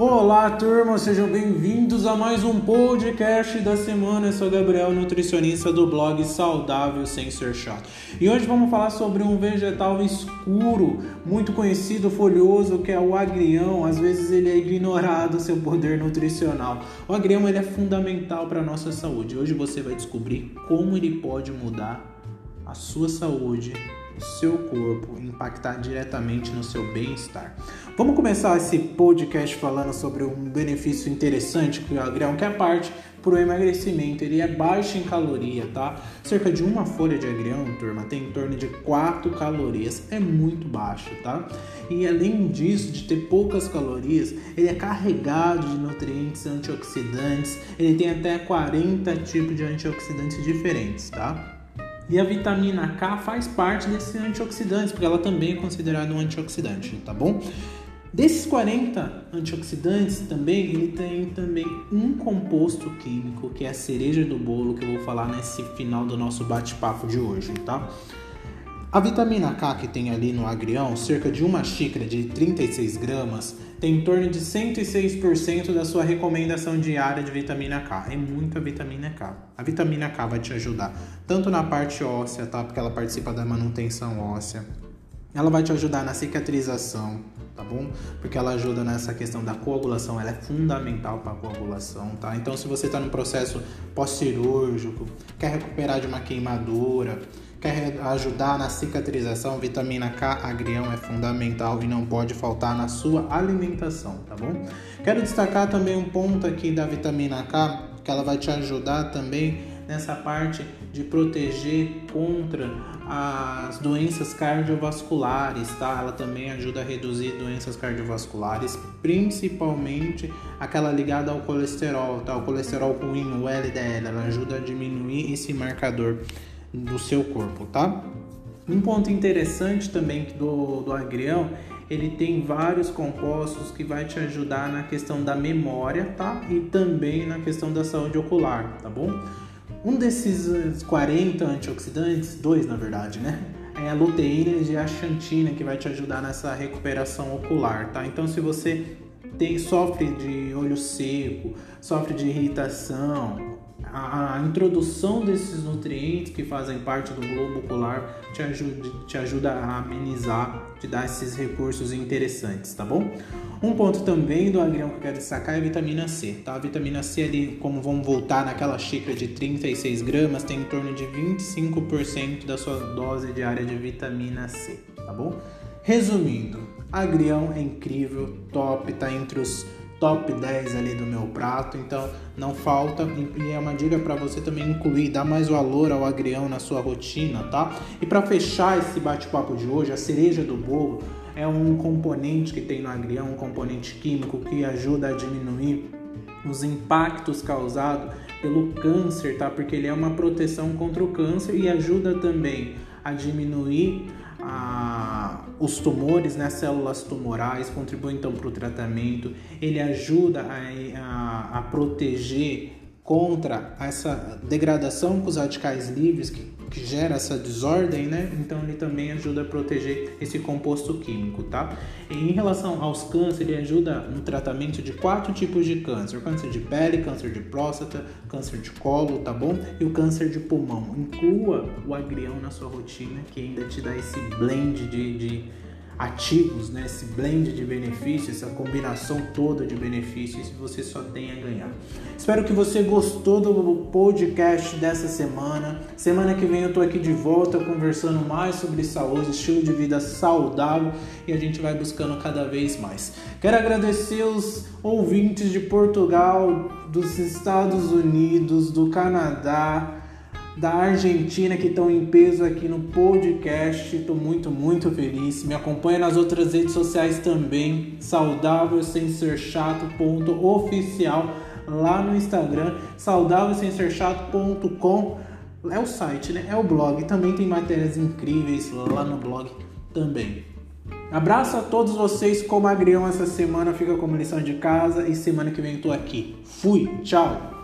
Olá, turma, sejam bem-vindos a mais um podcast da semana. Eu sou Gabriel, nutricionista do blog Saudável Sem Ser Chato. E hoje vamos falar sobre um vegetal escuro, muito conhecido, folhoso, que é o agrião. Às vezes ele é ignorado seu poder nutricional. O agrião ele é fundamental para a nossa saúde. Hoje você vai descobrir como ele pode mudar a sua saúde seu corpo, impactar diretamente no seu bem-estar. Vamos começar esse podcast falando sobre um benefício interessante que o agrião, que é parte para o emagrecimento. Ele é baixo em caloria, tá? Cerca de uma folha de agrião, turma, tem em torno de 4 calorias. É muito baixo, tá? E além disso, de ter poucas calorias, ele é carregado de nutrientes antioxidantes. Ele tem até 40 tipos de antioxidantes diferentes, tá? E a vitamina K faz parte desses antioxidantes, porque ela também é considerada um antioxidante, tá bom? Desses 40 antioxidantes também, ele tem também um composto químico, que é a cereja do bolo, que eu vou falar nesse final do nosso bate-papo de hoje, tá? A vitamina K que tem ali no agrião, cerca de uma xícara de 36 gramas, tem em torno de 106% da sua recomendação diária de vitamina K. É muita vitamina K. A vitamina K vai te ajudar tanto na parte óssea, tá? Porque ela participa da manutenção óssea. Ela vai te ajudar na cicatrização, tá bom? Porque ela ajuda nessa questão da coagulação, ela é fundamental para a coagulação, tá? Então, se você está no processo pós-cirúrgico, quer recuperar de uma queimadura, Quer ajudar na cicatrização? Vitamina K agrião é fundamental e não pode faltar na sua alimentação, tá bom? Quero destacar também um ponto aqui da vitamina K que ela vai te ajudar também nessa parte de proteger contra as doenças cardiovasculares, tá? Ela também ajuda a reduzir doenças cardiovasculares, principalmente aquela ligada ao colesterol, tá? O colesterol ruim, o LDL, ela ajuda a diminuir esse marcador do seu corpo, tá? Um ponto interessante também do, do agrião, ele tem vários compostos que vai te ajudar na questão da memória, tá? E também na questão da saúde ocular, tá bom? Um desses 40 antioxidantes, dois na verdade, né? É a luteína e a xantina que vai te ajudar nessa recuperação ocular, tá? Então se você tem, sofre de olho seco, sofre de irritação, a, introdução desses nutrientes que fazem parte do globo ocular te ajuda, te ajuda a amenizar, te dar esses recursos interessantes, tá bom? Um ponto também do agrião que eu quero destacar é a vitamina C, tá? A vitamina C ali, como vamos voltar naquela xícara de 36 gramas, tem em torno de 25% da sua dose diária de vitamina C, tá bom? Resumindo, agrião é incrível, top, tá entre os top 10 ali do meu prato, então não falta e é uma dica para você também incluir, dar mais valor ao agrião na sua rotina, tá? E para fechar esse bate-papo de hoje, a cereja do bolo é um componente que tem no agrião, um componente químico que ajuda a diminuir os impactos causados pelo câncer, tá? Porque ele é uma proteção contra o câncer e ajuda também a diminuir a, os tumores, né, células tumorais, contribui então para o tratamento, ele ajuda a, a, a proteger contra essa degradação com os radicais livres que, que gera essa desordem, né? Então ele também ajuda a proteger esse composto químico, tá? E em relação aos cânceres, ele ajuda no tratamento de quatro tipos de câncer: câncer de pele, câncer de próstata, câncer de colo, tá bom? E o câncer de pulmão. Inclua o agrião na sua rotina, que ainda te dá esse blend de, de ativos, né? esse blend de benefícios, essa combinação toda de benefícios, você só tem a ganhar. Espero que você gostou do podcast dessa semana. Semana que vem eu tô aqui de volta conversando mais sobre saúde, estilo de vida saudável e a gente vai buscando cada vez mais. Quero agradecer os ouvintes de Portugal, dos Estados Unidos, do Canadá, da Argentina que estão em peso aqui no podcast. Estou muito, muito feliz. Me acompanha nas outras redes sociais também. Saudável sem ser chato. Ponto oficial lá no Instagram. Saudável sem ser chato.com é o site, né? É o blog. Também tem matérias incríveis lá no blog também. Abraço a todos vocês como agrião essa semana. Fica como lição de casa e semana que vem eu aqui. Fui, tchau!